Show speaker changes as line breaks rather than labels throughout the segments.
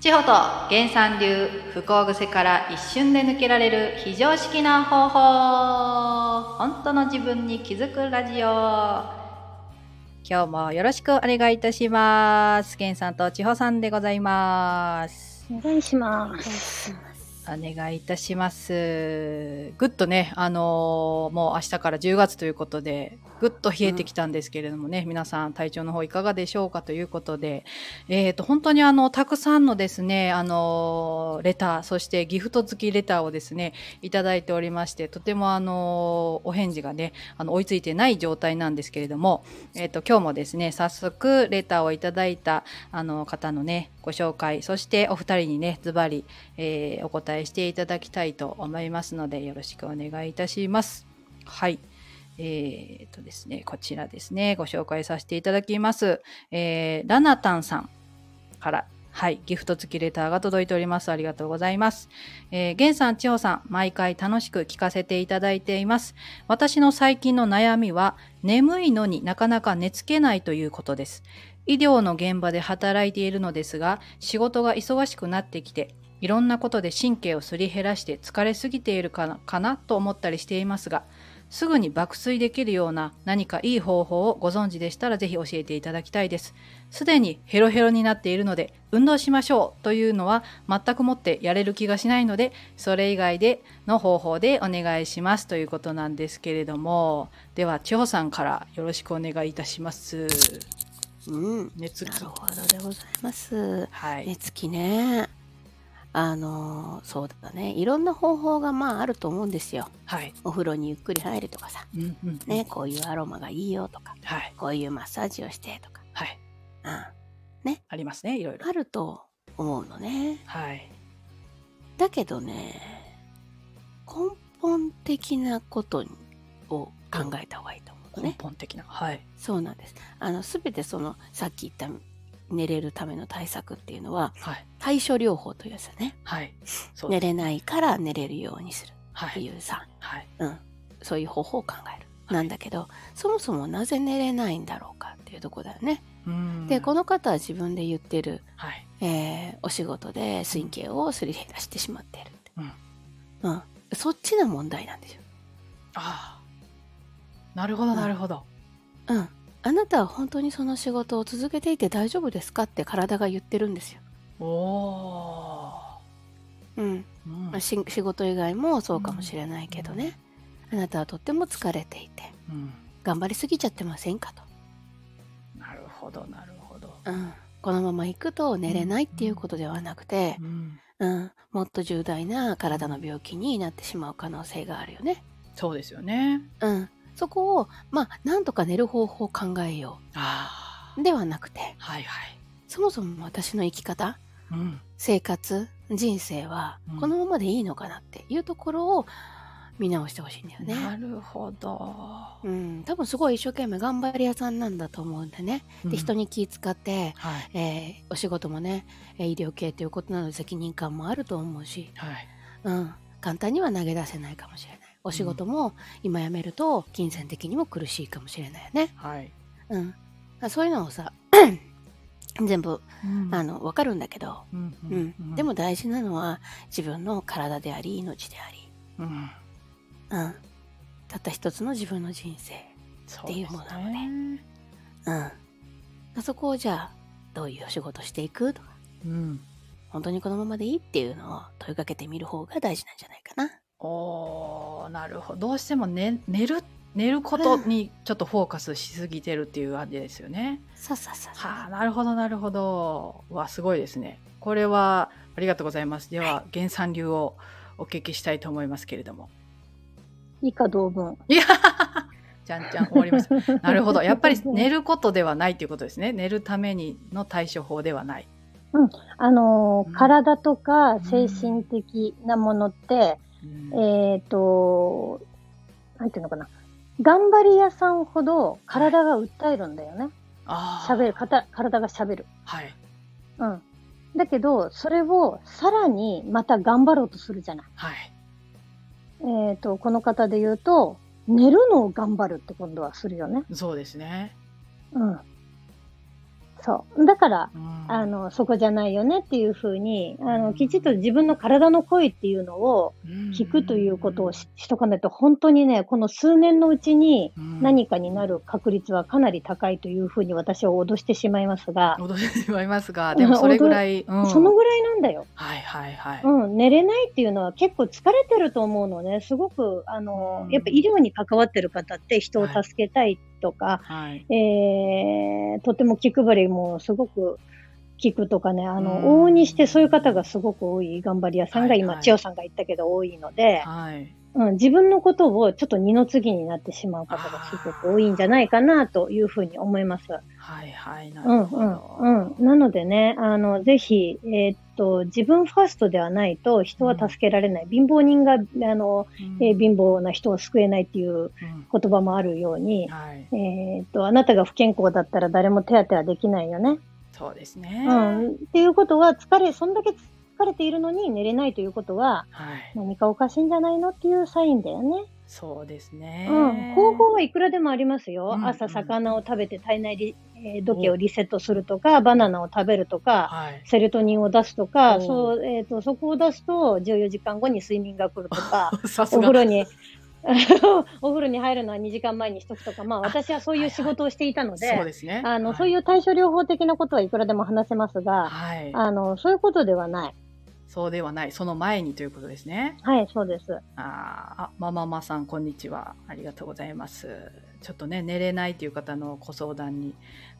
千穂と原産流不幸癖から一瞬で抜けられる非常識な方法。本当の自分に気づくラジオ。今日もよろしくお願いいたします。原さんと千穂さんでございます。
お願いします。
お願いいたします。ぐっとね、あのーもう明日から10月ということで、ぐっと冷えてきたんですけれどもね、皆さん体調の方いかがでしょうかということで、えっ、と、本当にあの、たくさんのですね、あのーレター、そしてギフト付きレターをですね、いただいておりまして、とてもあのーお返事がね、あの、追いついてない状態なんですけれども、えっ、と、今日もですね、早速レターをいただいた、あの、方のね、ご紹介、そしてお二人にね、ズバリ、お答えしていただきたいと思いますので、よろしくお願いいたします。はい。えー、とですね、こちらですね、ご紹介させていただきます。えー、ラナタンさんから、はい、ギフト付きレターが届いております。ありがとうございます。えー、ゲンさん、千穂さん、毎回楽しく聞かせていただいています。私の最近の悩みは、眠いのになかなか寝つけないということです。医療の現場で働いているのですが、仕事が忙しくなってきて、いろんなことで神経をすり減らして疲れすぎているかなかなと思ったりしていますが、すぐに爆睡できるような何かいい方法をご存知でしたらぜひ教えていただきたいです。すでにヘロヘロになっているので運動しましょうというのは全くもってやれる気がしないのでそれ以外での方法でお願いしますということなんですけれどもでは千穂さんからよろしくお願いいたします。
うん。
熱気
なるほどでございます。
はい、
寝つきね。あのーそうだね。いろんな方法がまああると思うんですよ。
はい、
お風呂にゆっくり入るとかさ。
うんうん
ね、こういうアロマがいいよとか。
はい、
こういうマッサージをしてとか。
はい、
うん。
ありますねいろいろ
あ。ると思うのね。
はい、
だけどね、根本的なことを考えた方がいいと思うの
根
ね。
本的なはい、
そうなんです。あの、すべてその、さっき言った寝れるための対策っていうのは、
はい、
対処療法というやつだね。
はい、そう
寝れないから寝れるようにする
はい、
っていうさ、
はい、
うん、そういう方法を考える。なんだけど、そもそもなぜ寝れないんだろうかっていうとこだよね。
うん
で、この方は自分で言ってる、
はい、
えーお仕事で神経をすり減らしてしまっているって。
うん、
うん。そっちの問題なんですよ。
ああ、なるほどなるほど。
うん。あなたは本当にその仕事を続けていて大丈夫ですかって体が言ってるんですよ。
おお
うん。
ー、うん
まあ、し仕事以外もそうかもしれないけどね、あなたはとっても疲れていて
うん、
頑張りすぎちゃってませんかと、
なるほどなるほど。
うん、このまま行くと寝れないっていうことではなくて
う、ん、
うん、もっと重大な体の病気になってしまう可能性があるよね、
そうですよね。
うん、そこをまあなんとか寝る方法を考えよ
あ
うではなくて
あ、はいはい。
そもそも私の生き方
うん、
生活人生は
うん
このままでいいのかなっていうところを見直してほしいんだよね。
なるほど。
うん、多分すごい一生懸命頑張り屋さんなんだと思うんでね。で、人
に、
に気使って、
はい
えーお仕事もね、えー医療系ということなので責任感もあると思うし、
はい、
うん、簡単には投げ出せないかもしれない。お仕事も今辞めると金銭的にも苦しいかもしれないよね。
はい。
うん。そういうのをさ、全部、
うん
あ、の、わかるんだけど、
うん
うん。でも、大事なのは自分の体であり、命であり、
うん、
うん。たった一つの自分の人生。
そ
っていうものなの
ね。
うん。そこをじゃあ、どういうお仕事していく？とか、
うん。
本当にこのままでいい？っていうのを問いかけてみる方が大事なんじゃないかな。
おーなるほど。どうしても寝寝る寝ることにちょっとフォーカスしすぎてるっていう感じですよね。
さあさあさあさ
はあ、なるほど、なるほど。うわ、すごいですね。これは、ありがとうございます。では、原産流をお聞きしたいと思いますけれども。
以下同文。
いや、じゃんじゃん、終わりました。なるほど。やっぱり寝ることではないということですね。寝るためにの対処法ではない。
あのー
うん
体とか精神的なものって、
うん
えっ、と、なんていうのかな。頑張り屋さんほど体が訴えるんだよね。喋る、かた体が喋る。
はい。
うん。だけど、それをさらにまた頑張ろうとするじゃない。
はい。
えっ、と、この方で言うと、寝るのを頑張るって今度はするよね。
そうですね。
うん。そう。だから、
うん。
あの、そこじゃないよねっていうふうに、あの、きちっと自分の体の声っていうのを聞くということをししとかないと、本当にね、この数年のうちに
うん。
何かになる確率はかなり高いというふうに私は脅してしまいますが、
驚いてしまいますが、でもそれぐらい、うん。
そのぐらいなんだよ。
はいはいはい。
うん、寝れないっていうのは結構疲れてると思うのね。すごく、あの、
うん。
やっぱ医療に関わってる方って人を助けたいとか、
はい。
えーとても気配りもすごく聞くとかね、あの、
うん
往々にしてそういう方がすごく多い頑張り屋さんが今、千代さんが言ったけど多いので、
はい。
うん、自分のことをちょっと二の次になってしまう方がすごく多いんじゃないかなというふうに思います。
はいはい。な
うん
るほど。
うんうん。なのでね、あの、ぜひ、えーっと、自分ファーストではないと人は助けられない。貧乏人が、あの、
うん
えー貧乏な人を救えないっていう
うん
言葉もあるように、
はい。
えーっと、あなたが不健康だったら誰も手当てはできないよね。
そうですね。
うん。っていうことは、疲れ、そんだけ疲れているのに寝れないということは、
はい。
何かおかしいんじゃないのっていうサインだよね。
そうですね。
うん。方法はいくらでもありますよ。
うん
朝、魚を食べて体内リ、えー時計をリセットするとか、バナナを食べるとか、
はい。
セロトニンを出すとか、そう、えっ、と、そこを出すと、14時間後に睡眠が来るとか。お風呂に、お風呂に入るのは2時間前にしとくとか、まあ私はそういう仕事をしていたので、
そうですね。
あの、
はい
そういう対処療法的なことはいくらでも話せますが、
はい。
あの、そういうことではない。
そうではない。その前にということですね。
はい、そうです。
あーあ、マママさん、こんにちは。ありがとうございます。ちょっとね、寝れないという方のご相談に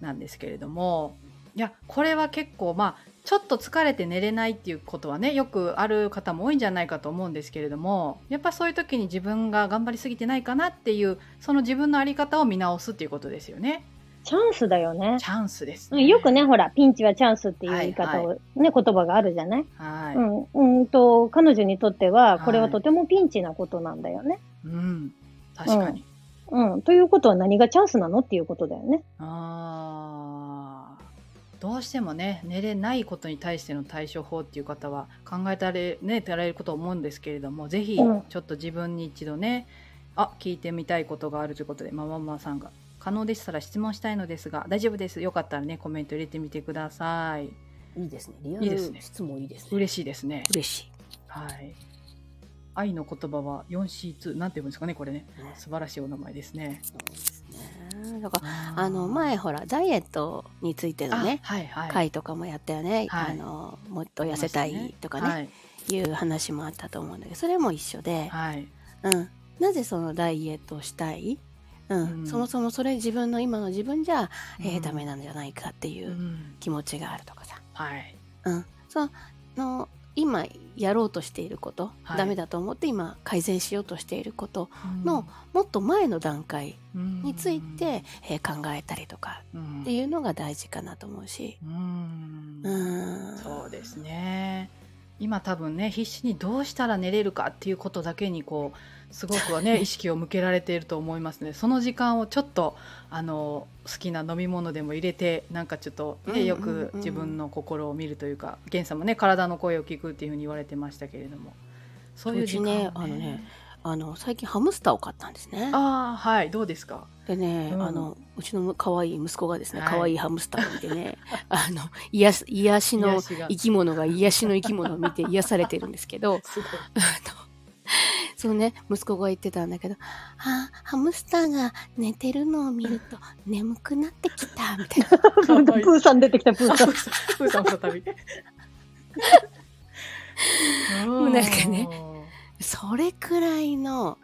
なんですけれども、いや、これは結構、まあ、ちょっと疲れて寝れないっていうことはね、よくある方も多いんじゃないかと思うんですけれども、やっぱそういう時に自分が頑張りすぎてないかなっていう、その自分のあり方を見直すっていうことですよね。
チャンスだよね。
チャンスです、
うんよくね、ほら、ピンチはチャンスっていう言い方を、
は
ね、言葉があるじゃない、
はい。
うん、うんと、彼女にとっては、これ
は
はいとてもピンチなことなんだよね。
うん。確かに。
うん。ということは何がチャンスなのっていうことだよね。
あーどうしてもね寝れないことに対しての対処法っていう方は考えたれ,、ね、たられること思うんですけれどもぜひ
うん
ちょっと自分に一度ね、あ聞いてみたいことがあるということでマママさんが可能でしたら質問したいのですが大丈夫です。よかったらねコメント入れてみてください。
いいですね。リア
いいですね。
ル質問いいですね。
嬉しいですね。
嬉し
はい。愛の言葉は 4C2 なんて言うんですかねこれね。
い。ね。
素晴らしいお名前ですね。
そうですね。だから、
あ
の、前ほら、ダイエットについてのね、
あはいはい。
回とかもやったよね。
はい。
あの、もっと痩せたいとかね、
はい。
いう話もあったと思うんだけど、それも一緒で、
はい。
うん。なぜそのダイエットをしたいうん、
うん。
そもそもそれ自分の今の自分じゃ、えー
うん。
ダメなんじゃないかっていううん。気持ちがあるとかさ、
はい。
うん、その今やろうとしていること、
はい。
ダメだと思って今改善しようとしていることのもっと前の段階について、えー考えたりとか
うん。
っていうのが大事かなと思うし、
うん。
うん、
そうですね。今多分ね必死にどうしたら寝れるかっていうことだけにこうすごくはね意識を向けられていると思いますね。その時間をちょっとあの好きな飲み物でも入れてなんかちょっと、ねよく自分の心を見るというか源さんもね体の声を聞くっていうふうに言われてましたけれども。そういう時間を、ね、
ねあのねあの最近ハムスターを買ったんですね。
ああはい。どうですか？
でね、
うん。
あのうちの可愛い息子がですね
はい。
可愛いハムスターを見てね あの癒し癒しの生き物が癒しの生き物を見て癒されてるんですけど
すごい
そのね息子が言ってたんだけど「あハムスターが寝てるのを見ると眠くなってきた」みたいな。
プーさん出てきた、プーさん。
あプーさん再び
うなんかねそれくらいの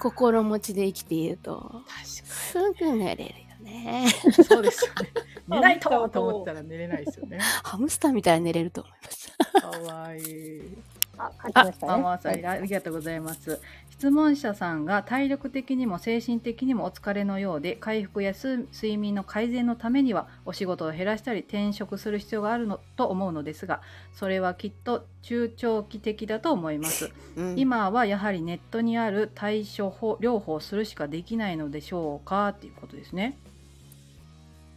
心持ちで生きていると
確
すぐ寝れるよね。
そうですよね寝ないとと思ったら寝れないですよね
ハムスターみたいに寝れると思います。
かわいい
あ、書き
あ
まし、た
マ
ね。
マさんありがとうございます。質問者さんが体力的にも精神的にもお疲れのようで回復やす睡眠の改善のためにはお仕事を減らしたり転職する必要があるのと思うのですがそれはきっと中長期的だと思います。
うん
今はやはりネットにある対処法療法をするしかできないのでしょうか？っていうことですね。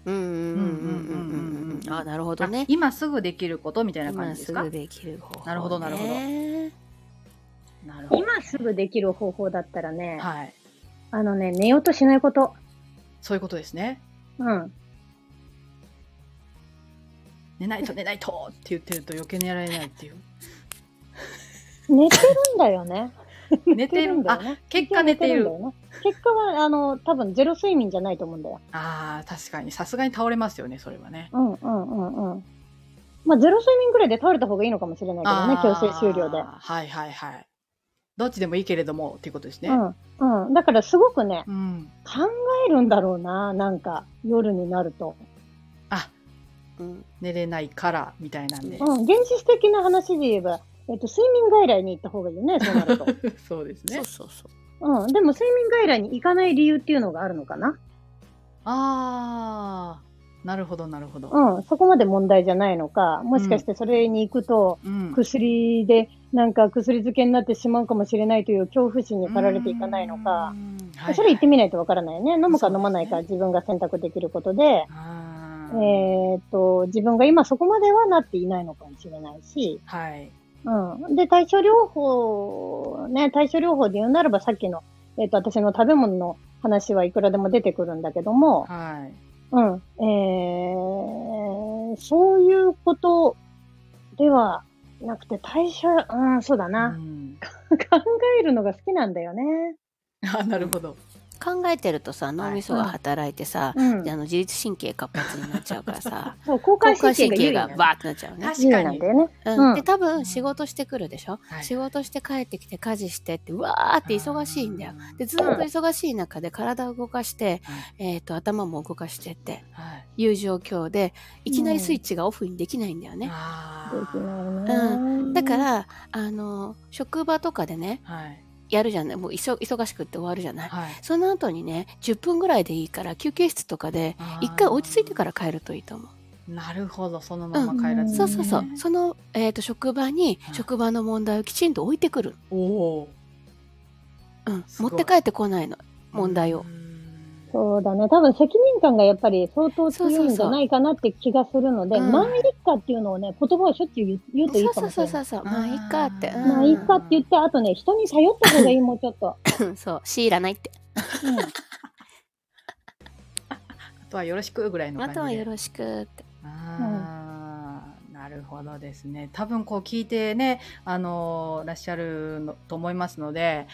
うんうんうんうんうんうんうん。あ、なるほどね
あ。今すぐできることみたいな感
今
じですか？
すぐできる方法、ね。
なるほどなるほど
ど。
なるほど。
今すぐできる方法だったらね、
はい。
あのね、寝ようとしないこと。
そういうことですね。
うん。
寝ないと寝ないとって言ってると余計寝られないっていう。
寝てるんだよね。
寝てる
んだよね。
結果寝てる。
結果は、あの、多分ゼロ睡眠じゃないと思うんだよ。
ああ、確かに。さすがに倒れますよね、それはね。
うんうんうんうん。まあ、ゼロ睡眠ぐらいで倒れた方がいいのかもしれないけどね、強制終了で。
はいはいはい。どっちでもいいけれどもっていうことですね。
うん。うん。だからすごくね、
うん。
考えるんだろうな、なんか、夜になると。
あ、
うん。
寝れないからみたいなんで。
うん。現実的な話で言えば、えっと、睡眠外来に行った方がいいよね、そうなると。
そうですね
そう。そうそう。
うん。でも、睡眠外来に行かない理由っていうのがあるのかな。
ああ、なるほどなるほど。
うん。そこまで問題じゃないのか、もしかしてそれに行くと、
うん。
薬で、なんか薬漬けになってしまうかもしれないという恐怖心に駆られていかないのか
う。ん。はい
それ行ってみないとわからないよね。飲むか飲まないか自分が選択できることで、えっと、自分が今そこまではなっていないのかもしれないし、
はい。
うん。で、対処療法、ね、対処療法で言うならばさっきの、えっ、と、私の食べ物の話はいくらでも出てくるんだけども、
はい。
うん。えー、そういうことではなくて、対処、うん、そうだ
う
な。
ん、
考えるのが好きなんだよね。
あ、なるほど。
考えてるとさ脳みそが働いてさ、
うん
あ。の自律神経活発になっちゃうからさ
そう、交感神経
がバーってなっちゃうね。
確かに
なんだよね。
うん
うん
で多分仕事してくるでしょ、
はい
仕事して帰ってきて家事してってうわーって忙しいんだよ。でずっと忙しい中で体を動かして、えー、と頭も動かしてって
はい。
いう状況でいきなりスイッチがオフにできないんだよね。
あ
でき
ー
ないね。
だか、らあの職場とかでね
はい。
やるじゃない？もう忙忙しくって終わるじゃない？
はい。
その後にね10分ぐらいでいいから休憩室とかで
あー
一回落ち着いてから帰るといいと思う。
なるほど、そのまま帰らずに、
そうそうそう。その、えー、と職場に
はい
職場の問題をきちんと置いてくる。
おお
うん、持って帰ってこないの
ー。
問題を
う。ん
そうだね。多分責任感がやっぱり相当強いんじゃないかなって気がするので、
うん
まあいいかっていうのをね、言葉をしょっちゅう言うといい
そう
かもしれない。
そうそうそうそう。まあいいかって。うん
まあいいかって言って、あとね、人に頼った方がいい、もうちょっと。
そう。強いらないって。
うん
あとはよろしくぐらいの
あ
感じで。
とはよろしくって。
あーなるほどですね。多分こう聞いてね、あのーらっしゃるのと思いますので、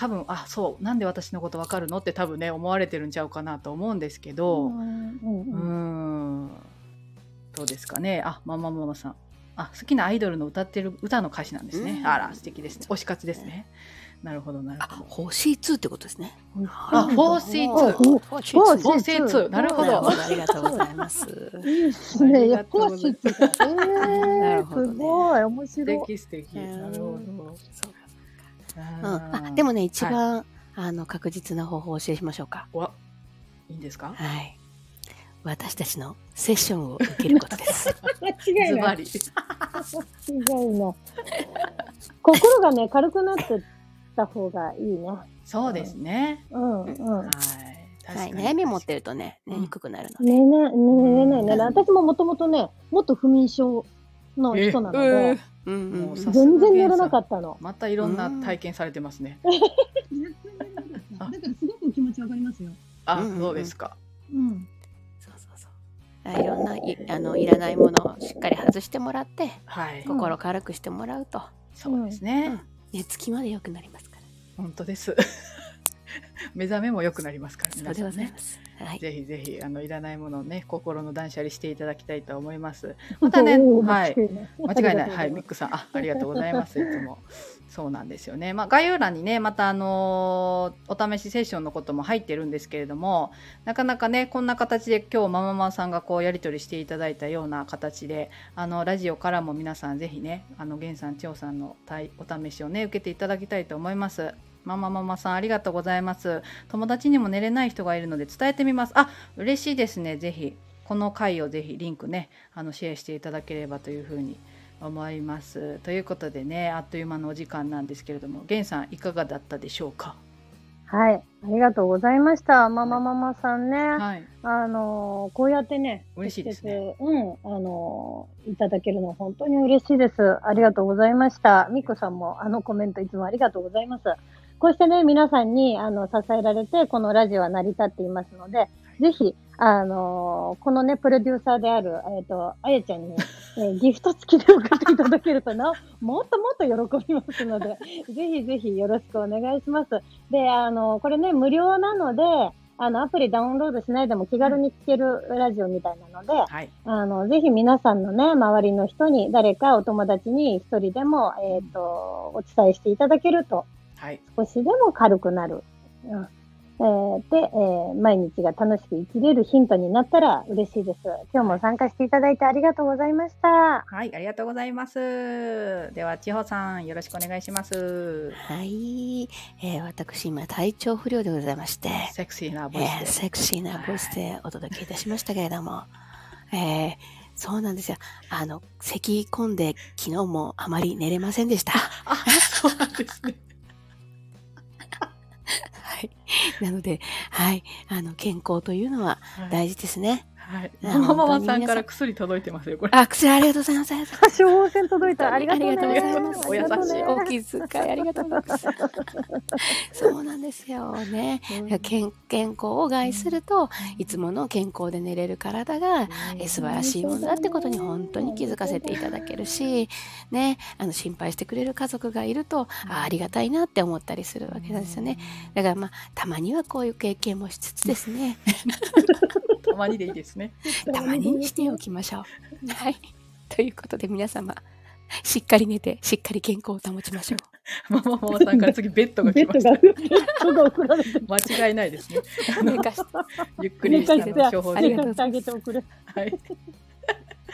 多分あそうなんで私のことわかるのって多分ね思われてるんちゃうかなと思うんですけど、
うん
うー
うん
んどうですかね。あママママさん。あ好きなアイドルの歌ってる歌の歌詞なんですね。
うん
あら素敵ですね。推し活ですね。なるほどなる
あ
ほど。、
星2ってことですね。
あ
星
フォー
フォーシーツなるほど。
ありがとうございます。
いいですね。やっぱ
ありがとうござい
しってた。え
な
ー、
るほどね
すごい、面
素
白い。
敵素敵。
うん
なるほど。
そう
うん
うん、あでもね、一番、あの確実な方法をお教えしましょうか。
わいいんですか？
はい。私たちのセッションを受けることです。
間違いない。
ズバリ。
違いない。心がね、軽くなってった方がいいね。
そうですね。
うん、うん
はい。。確
はい、
かに
悩み持ってるとね、寝にくくなるので。
寝な、寝れないね。私ももともとね、もっと不眠症の人なので、
もうさ
全然寝れなかったの。
またいろんな体験されてますね。
だからすごくお気持ちわかりますよ。
あ、そうですか。
うん。
そうそうそう。あいろんないあのいらないものをしっかり外してもらって、
はい。
うん
心軽くしてもらうと、
そうです
う
ね
ん。寝つきまで良くなりますから。
本当です。目覚めも良くなりますから、皆さんね。
はい。
ぜひぜひ、あの、いらないものをね、心の断捨離していただきたいと思います。またねはい間違いない。
あ
はい、ミックさん、あ、ありがとうございます。いつも。そうなんですよね。まあ、概要欄にね、またあのーお試しセッションのことも入ってるんですけれども、なかなかね、こんな形で今日マママさんがこうやり取りしていただいたような形で、あの、ラジオからも皆さんぜひね、あの、源さん、千代さんの対お試しをね、受けていただきたいと思います。ママママさんありがとうございます。友達にも寝れない人がいるので伝えてみます。あ、嬉しいですね。ぜひ。この回をぜひリンクね、あのシェアしていただければというふうに思います。ということでね、あっという間のお時間なんですけれども、源さんいかがだったでしょうか？
はい。ありがとうございました。ママママさんね。
はい。
あのーこうやってね、
嬉しいですね
うん、あのーいただけるの本当に嬉しいです。ありがとうございました。ミクさんもあのコメントいつもありがとうございます。こうしてね、皆さんにあの支えられて、このラジオは成り立っていますので、ぜひ、あのーこのね、プロデューサーである、えっ、と、あやちゃんに、えー ギフト付きで送っていただけるとな、もっともっと喜びますので、ぜひぜひよろしくお願いします。で、あのーこれね、無料なので、あの、アプリダウンロードしないでも気軽に聴けるラジオみたいなので、
はい。
あの、ぜひ皆さんのね、周りの人に、誰かお友達に一人でも、えっ、と、お伝えしていただけると、
はい。
少しでも軽くなる。うんえーで、えー毎日が楽しく生きれるヒントになったら嬉しいです。今日も参加していただいてありがとうございました。
はい、ありがとうございます。では、千穂さん、よろしくお願いします。
はい、えー私今体調不良でございまして、
セクシーな
え
ボイスで。
ーセクシーなボイスでお届けいたしましたけれども、えーそうなんですよ。あの、咳込んで昨日もあまり寝れませんでした。
あ、そうなんですね。
はい。なので、はい。あの、健康というのは
はい。
大事ですね。
はい。
あ
ママママさんから薬届いてますよ、これ。
あ、薬ありがとうございます。
処方箋届いた。ありがとうね。
ありがとうございます
お優しい
お気遣いありがとうございます。そうなんですよね。健健康を害すると、いつもの健康で寝れる体が、え素晴らしいものだってことに本当に気づかせていただけるし、ね、あの心配してくれる家族がいると、あありがたいなって思ったりするわけなんですよね。だからまあ、たまにはこういう経験もしつつですね、
たまにでいいです ね。
たまにしておきましょう。はい。ということで皆様、しっかり寝て、しっかり健康を保ちましょう。
マ マママさんから次ベッドが来ました。
ベッドが送られてる。
間違いないですね。
寝かして
ゆっくりした処方箋
ありがとう
寝かしてあげておくれ。
はい。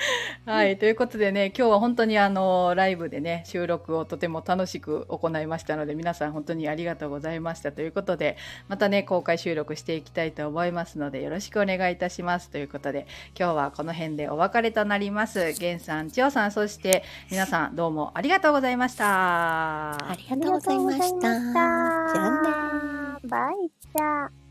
はい、ということでね、今日は本当にあのライブでね、収録をとても楽しく行いましたので、皆さん本当にありがとうございましたということで、またね、公開収録していきたいと思いますので、よろしくお願いいたしますということで、今日はこの辺でお別れとなります。源さん、千代さん、そして皆さんどうもありがとうございました。
ありがとうございました。じゃあね。
バイチャー。